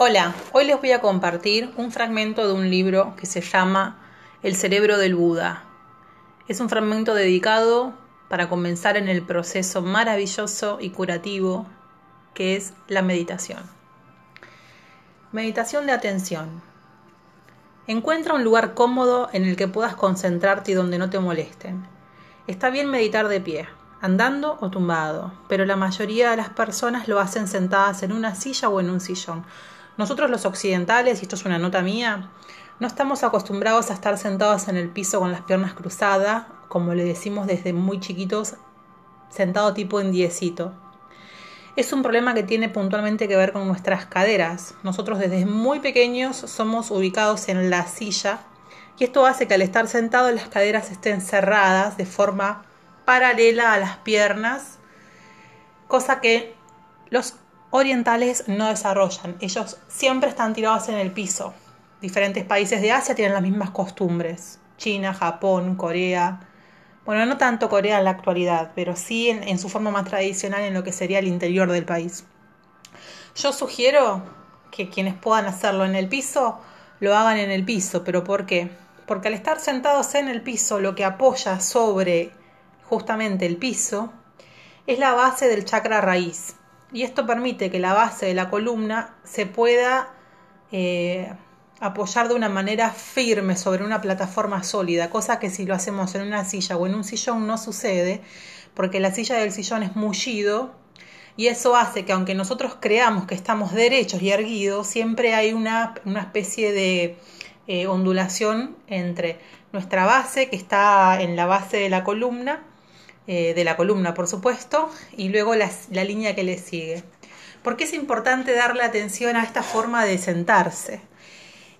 Hola, hoy les voy a compartir un fragmento de un libro que se llama El cerebro del Buda. Es un fragmento dedicado para comenzar en el proceso maravilloso y curativo que es la meditación. Meditación de atención. Encuentra un lugar cómodo en el que puedas concentrarte y donde no te molesten. Está bien meditar de pie, andando o tumbado, pero la mayoría de las personas lo hacen sentadas en una silla o en un sillón nosotros los occidentales, y esto es una nota mía, no estamos acostumbrados a estar sentados en el piso con las piernas cruzadas, como le decimos desde muy chiquitos, sentado tipo en diecito. Es un problema que tiene puntualmente que ver con nuestras caderas. Nosotros desde muy pequeños somos ubicados en la silla y esto hace que al estar sentados las caderas estén cerradas de forma paralela a las piernas, cosa que los orientales no desarrollan. Ellos siempre están tirados en el piso. Diferentes países de Asia tienen las mismas costumbres. China, Japón, Corea. Bueno, no tanto Corea en la actualidad, pero sí en, su forma más tradicional en lo que sería el interior del país. Yo sugiero que quienes puedan hacerlo en el piso, lo hagan en el piso. ¿Pero por qué? Porque al estar sentados en el piso, lo que apoya sobre justamente el piso es la base del chakra raíz y esto permite que la base de la columna se pueda eh, apoyar de una manera firme sobre una plataforma sólida, cosa que si lo hacemos en una silla o en un sillón no sucede, porque la silla del sillón es mullido y eso hace que aunque nosotros creamos que estamos derechos y erguidos, siempre hay una, especie de eh, ondulación entre nuestra base, que está en la base de la columna, eh, de la columna, por supuesto, y luego la, línea que le sigue. ¿Por qué es importante darle atención a esta forma de sentarse?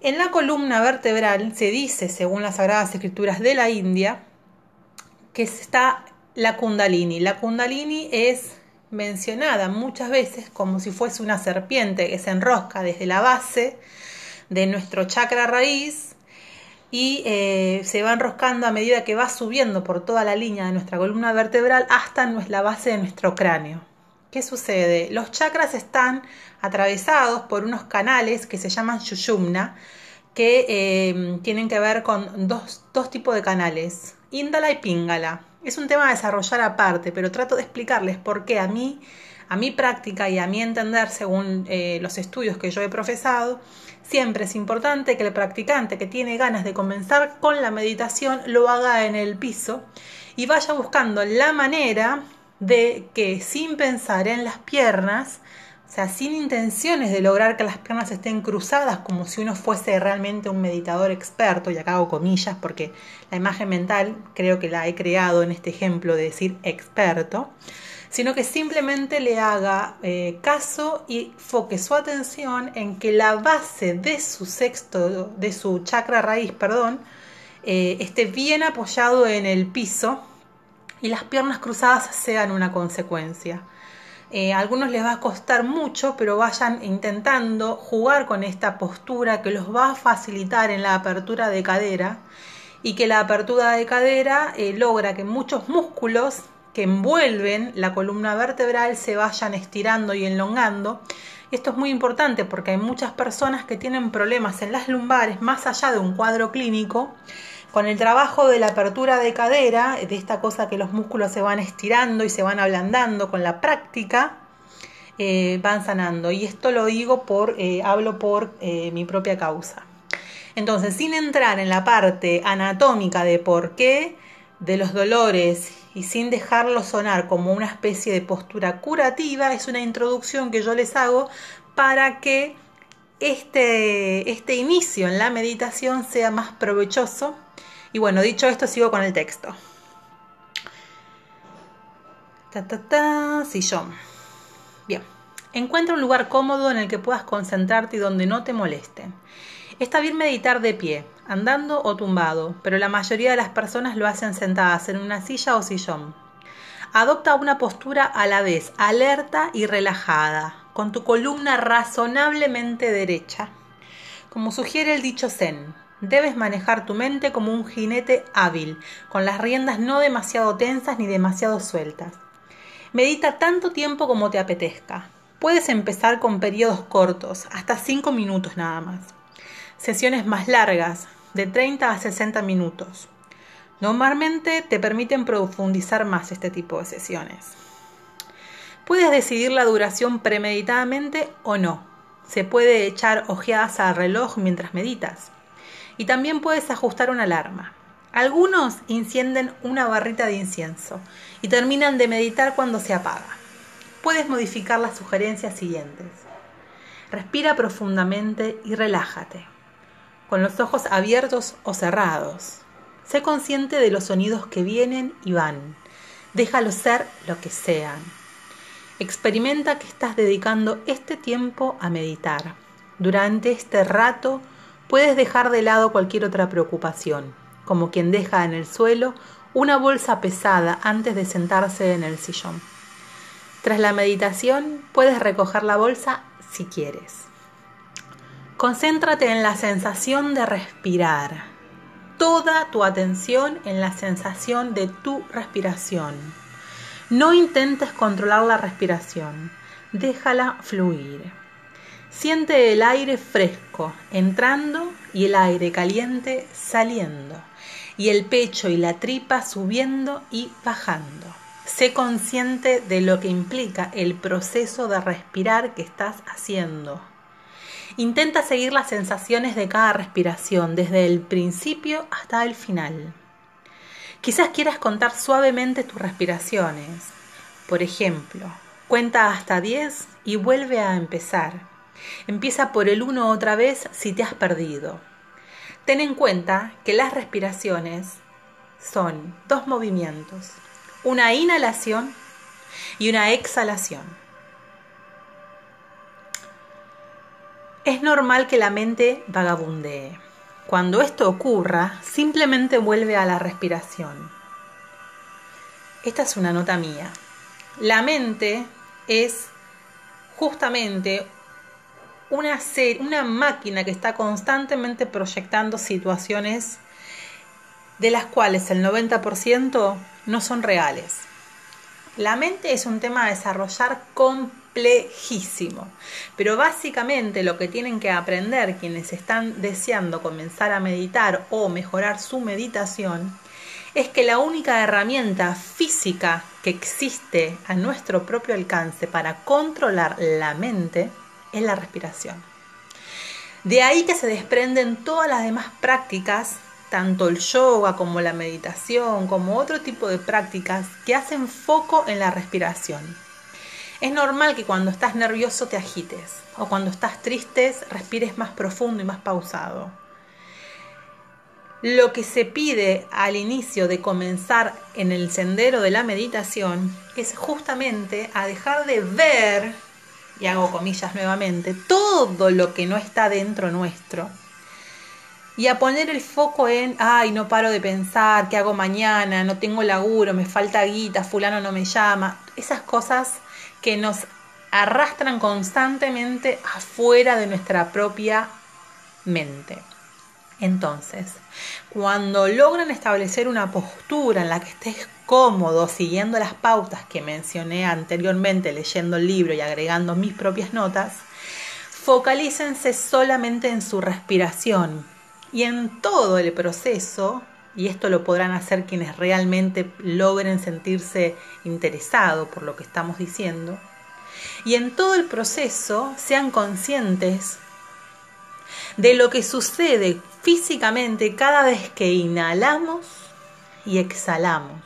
En la columna vertebral se dice, según las Sagradas Escrituras de la India, que está la kundalini. La kundalini es mencionada muchas veces como si fuese una serpiente que se enrosca desde la base de nuestro chakra raíz y eh, se va enroscando a medida que va subiendo por toda la línea de nuestra columna vertebral hasta la base de nuestro cráneo. ¿Qué sucede? Los chakras están atravesados por unos canales que se llaman Shushumna, que eh, tienen que ver con dos, dos tipos de canales, Índala y Pingala. Es un tema a desarrollar aparte, pero trato de explicarles por qué a mí a mi práctica y a mi entender, según eh, los estudios que yo he profesado, siempre es importante que el practicante que tiene ganas de comenzar con la meditación lo haga en el piso y vaya buscando la manera de que sin pensar en las piernas, o sea, sin intenciones de lograr que las piernas estén cruzadas como si uno fuese realmente un meditador experto, y acá hago comillas porque la imagen mental creo que la he creado en este ejemplo de decir experto, sino que simplemente le haga eh, caso y foque su atención en que la base de su sexto, de su chakra raíz, perdón, eh, esté bien apoyado en el piso y las piernas cruzadas sean una consecuencia. Eh, a algunos les va a costar mucho, pero vayan intentando jugar con esta postura que los va a facilitar en la apertura de cadera y que la apertura de cadera logra que muchos músculos que envuelven la columna vertebral se vayan estirando y enlongando. Esto es muy importante porque hay muchas personas que tienen problemas en las lumbares más allá de un cuadro clínico. Con el trabajo de la apertura de cadera, de esta cosa que los músculos se van estirando y se van ablandando con la práctica, eh, van sanando. Y esto lo digo por, eh, hablo por eh, mi propia causa. Entonces, sin entrar en la parte anatómica de por qué, de los dolores y sin dejarlo sonar como una especie de postura curativa, es una introducción que yo les hago para que este, este inicio en la meditación sea más provechoso. Y bueno, dicho esto, sigo con el texto. Ta, ta, ta, sillón. Bien. Encuentra un lugar cómodo en el que puedas concentrarte y donde no te molesten. Está bien meditar de pie, andando o tumbado, pero la mayoría de las personas lo hacen sentadas en una silla o sillón. Adopta una postura a la vez alerta y relajada, con tu columna razonablemente derecha. Como sugiere el dicho Zen, debes manejar tu mente como un jinete hábil, con las riendas no demasiado tensas ni demasiado sueltas. Medita tanto tiempo como te apetezca. Puedes empezar con periodos cortos, hasta 5 minutos nada más. Sesiones más largas, de 30 a 60 minutos. Normalmente te permiten profundizar más este tipo de sesiones. Puedes decidir la duración premeditadamente o no. Se puede echar ojeadas al reloj mientras meditas. Y también puedes ajustar una alarma. Algunos encienden una barrita de incienso y terminan de meditar cuando se apaga puedes modificar las sugerencias siguientes. Respira profundamente y relájate, con los ojos abiertos o cerrados. Sé consciente de los sonidos que vienen y van. Déjalos ser lo que sean. Experimenta que estás dedicando este tiempo a meditar. Durante este rato puedes dejar de lado cualquier otra preocupación, como quien deja en el suelo una bolsa pesada antes de sentarse en el sillón. Tras la meditación puedes recoger la bolsa si quieres. Concéntrate en la sensación de respirar. Toda tu atención en la sensación de tu respiración. No intentes controlar la respiración. Déjala fluir. Siente el aire fresco entrando y el aire caliente saliendo. Y el pecho y la tripa subiendo y bajando. Sé consciente de lo que implica el proceso de respirar que estás haciendo. Intenta seguir las sensaciones de cada respiración, desde el principio hasta el final. Quizás quieras contar suavemente tus respiraciones. Por ejemplo, cuenta hasta 10 y vuelve a empezar. Empieza por el 1 otra vez si te has perdido. Ten en cuenta que las respiraciones son dos movimientos una inhalación y una exhalación. Es normal que la mente vagabundee. Cuando esto ocurra, simplemente vuelve a la respiración. Esta es una nota mía. La mente es justamente una, una máquina que está constantemente proyectando situaciones de las cuales el 90% no son reales. La mente es un tema a desarrollar complejísimo, pero básicamente lo que tienen que aprender quienes están deseando comenzar a meditar o mejorar su meditación es que la única herramienta física que existe a nuestro propio alcance para controlar la mente es la respiración. De ahí que se desprenden todas las demás prácticas tanto el yoga como la meditación, como otro tipo de prácticas que hacen foco en la respiración. Es normal que cuando estás nervioso te agites o cuando estás triste respires más profundo y más pausado. Lo que se pide al inicio de comenzar en el sendero de la meditación es justamente a dejar de ver, y hago comillas nuevamente, todo lo que no está dentro nuestro y a poner el foco en, ay, no paro de pensar, ¿qué hago mañana? No tengo laburo, me falta guita, fulano no me llama. Esas cosas que nos arrastran constantemente afuera de nuestra propia mente. Entonces, cuando logran establecer una postura en la que estés cómodo siguiendo las pautas que mencioné anteriormente leyendo el libro y agregando mis propias notas, focalícense solamente en su respiración, y en todo el proceso, y esto lo podrán hacer quienes realmente logren sentirse interesados por lo que estamos diciendo, y en todo el proceso sean conscientes de lo que sucede físicamente cada vez que inhalamos y exhalamos,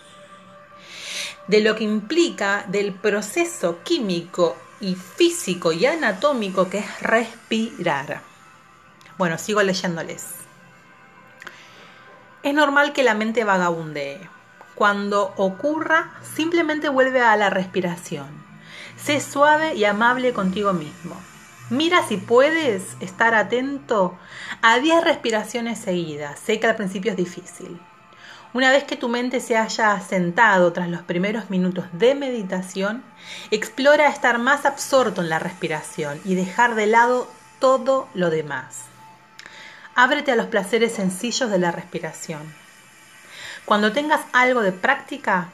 de lo que implica del proceso químico y físico y anatómico que es respirar. Bueno, sigo leyéndoles. Es normal que la mente vagabundee. Cuando ocurra, simplemente vuelve a la respiración. Sé suave y amable contigo mismo. Mira si puedes estar atento a 10 respiraciones seguidas. Sé que al principio es difícil. Una vez que tu mente se haya asentado tras los primeros minutos de meditación, explora estar más absorto en la respiración y dejar de lado todo lo demás. Ábrete a los placeres sencillos de la respiración. Cuando tengas algo de práctica,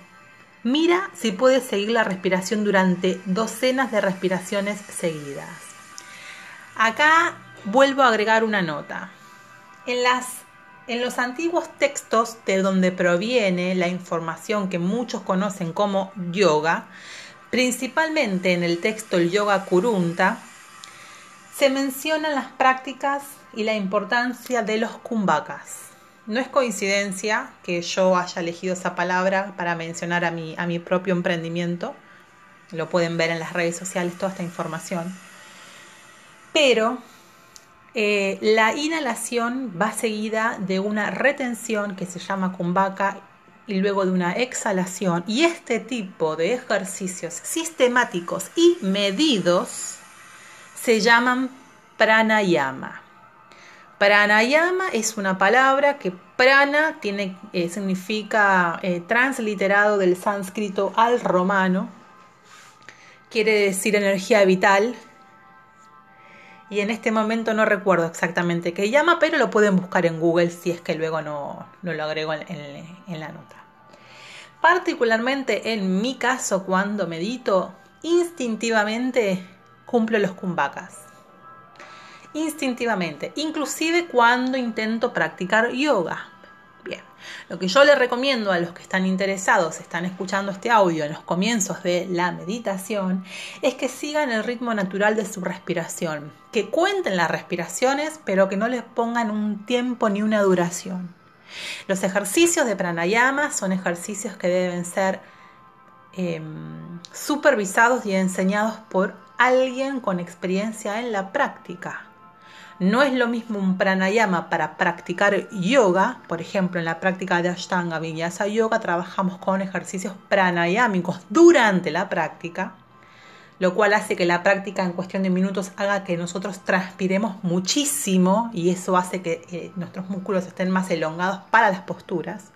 Mira si puedes seguir la respiración durante docenas de respiraciones seguidas. Acá vuelvo a agregar una nota. En, las, en los antiguos textos de donde proviene la información que muchos conocen como yoga, principalmente en el texto el Yoga Kurunta, se mencionan las prácticas y la importancia de los kumbhakas. No es coincidencia que yo haya elegido esa palabra para mencionar a mi, a mi propio emprendimiento. Lo pueden ver en las redes sociales toda esta información. Pero eh, la inhalación va seguida de una retención que se llama kumbhaka y luego de una exhalación. Y este tipo de ejercicios sistemáticos y medidos se llaman pranayama. Pranayama es una palabra que prana tiene, eh, significa eh, transliterado del sánscrito al romano, quiere decir energía vital. Y en este momento no recuerdo exactamente qué llama, pero lo pueden buscar en Google si es que luego no, lo agrego en, la nota. Particularmente en mi caso, cuando medito, instintivamente cumplo los kumbhakas instintivamente, inclusive cuando intento practicar yoga. Bien, lo que yo le recomiendo a los que están interesados, están escuchando este audio en los comienzos de la meditación, es que sigan el ritmo natural de su respiración, que cuenten las respiraciones, pero que no les pongan un tiempo ni una duración. Los ejercicios de pranayama son ejercicios que deben ser em, supervisados y enseñados por alguien con experiencia en la práctica. No es lo mismo un pranayama para practicar yoga, por ejemplo, en la práctica de Ashtanga Vinyasa Yoga trabajamos con ejercicios pranayámicos durante la práctica, lo cual hace que la práctica en cuestión de minutos haga que nosotros transpiremos muchísimo y eso hace que eh, nuestros músculos estén más elongados para las posturas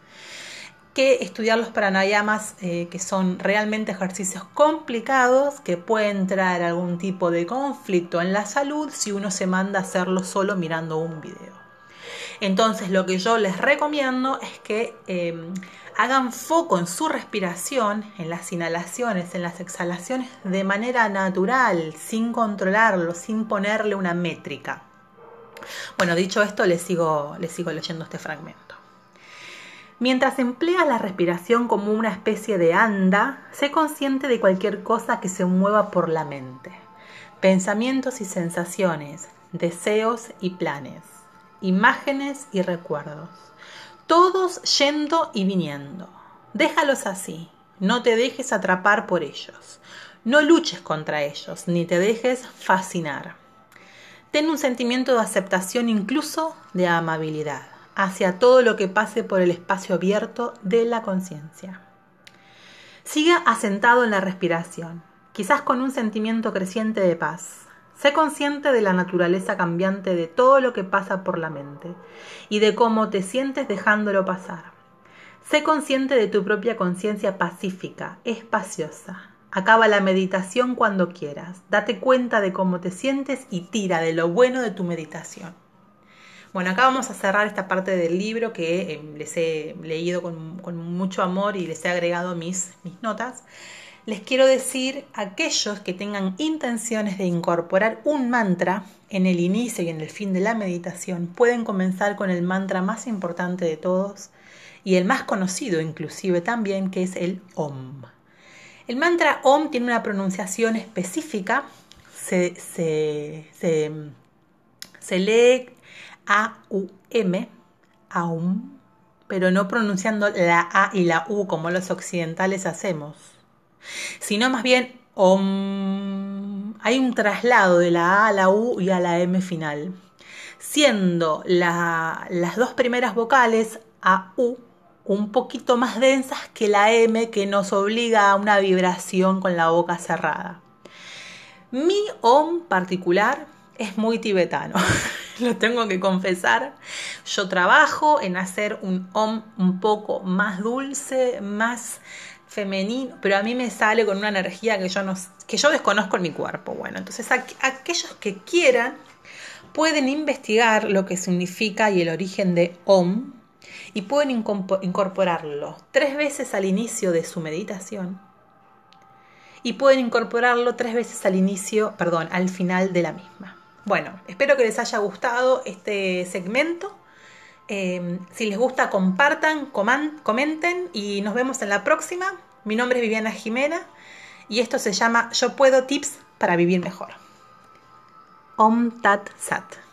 que estudiar los pranayamas, eh, que son realmente ejercicios complicados que pueden traer algún tipo de conflicto en la salud si uno se manda a hacerlo solo mirando un video. Entonces lo que yo les recomiendo es que em, hagan foco en su respiración, en las inhalaciones, en las exhalaciones de manera natural, sin controlarlo, sin ponerle una métrica. Bueno, dicho esto, les sigo, les sigo leyendo este fragmento. Mientras emplea la respiración como una especie de anda, sé consciente de cualquier cosa que se mueva por la mente. Pensamientos y sensaciones, deseos y planes, imágenes y recuerdos. Todos yendo y viniendo. Déjalos así, no te dejes atrapar por ellos. No luches contra ellos, ni te dejes fascinar. Ten un sentimiento de aceptación, incluso de amabilidad hacia todo lo que pase por el espacio abierto de la conciencia. Siga asentado en la respiración, quizás con un sentimiento creciente de paz. Sé consciente de la naturaleza cambiante de todo lo que pasa por la mente y de cómo te sientes dejándolo pasar. Sé consciente de tu propia conciencia pacífica, espaciosa. Acaba la meditación cuando quieras. Date cuenta de cómo te sientes y tira de lo bueno de tu meditación. Bueno, acá vamos a cerrar esta parte del libro que eh, les he leído con, mucho amor y les he agregado mis, mis notas. Les quiero decir aquellos que tengan intenciones de incorporar un mantra en el inicio y en el fin de la meditación, pueden comenzar con el mantra más importante de todos y el más conocido inclusive también, que es el OM. El mantra OM tiene una pronunciación específica, se, se, se, se lee a-U-M, AUM, pero no pronunciando la A y la U como los occidentales hacemos, sino más bien OM. Hay un traslado de la A a la U y a la M final, siendo las dos primeras vocales A, U, un poquito más densas que la M que nos obliga a una vibración con la boca cerrada. Mi OM particular es muy tibetano. lo tengo que confesar. Yo trabajo en hacer un OM un poco más dulce, más femenino, pero a mí me sale con una energía que yo, no, que yo desconozco en mi cuerpo. Bueno, entonces aquellos que quieran pueden investigar lo que significa y el origen de OM y pueden incorporarlo tres veces al inicio de su meditación y pueden incorporarlo tres veces al inicio, perdón, al final de la misma. Bueno, espero que les haya gustado este segmento. Em, si les gusta, compartan, comenten y nos vemos en la próxima. Mi nombre es Viviana Jimena y esto se llama Yo puedo tips para vivir mejor. Om Tat Sat.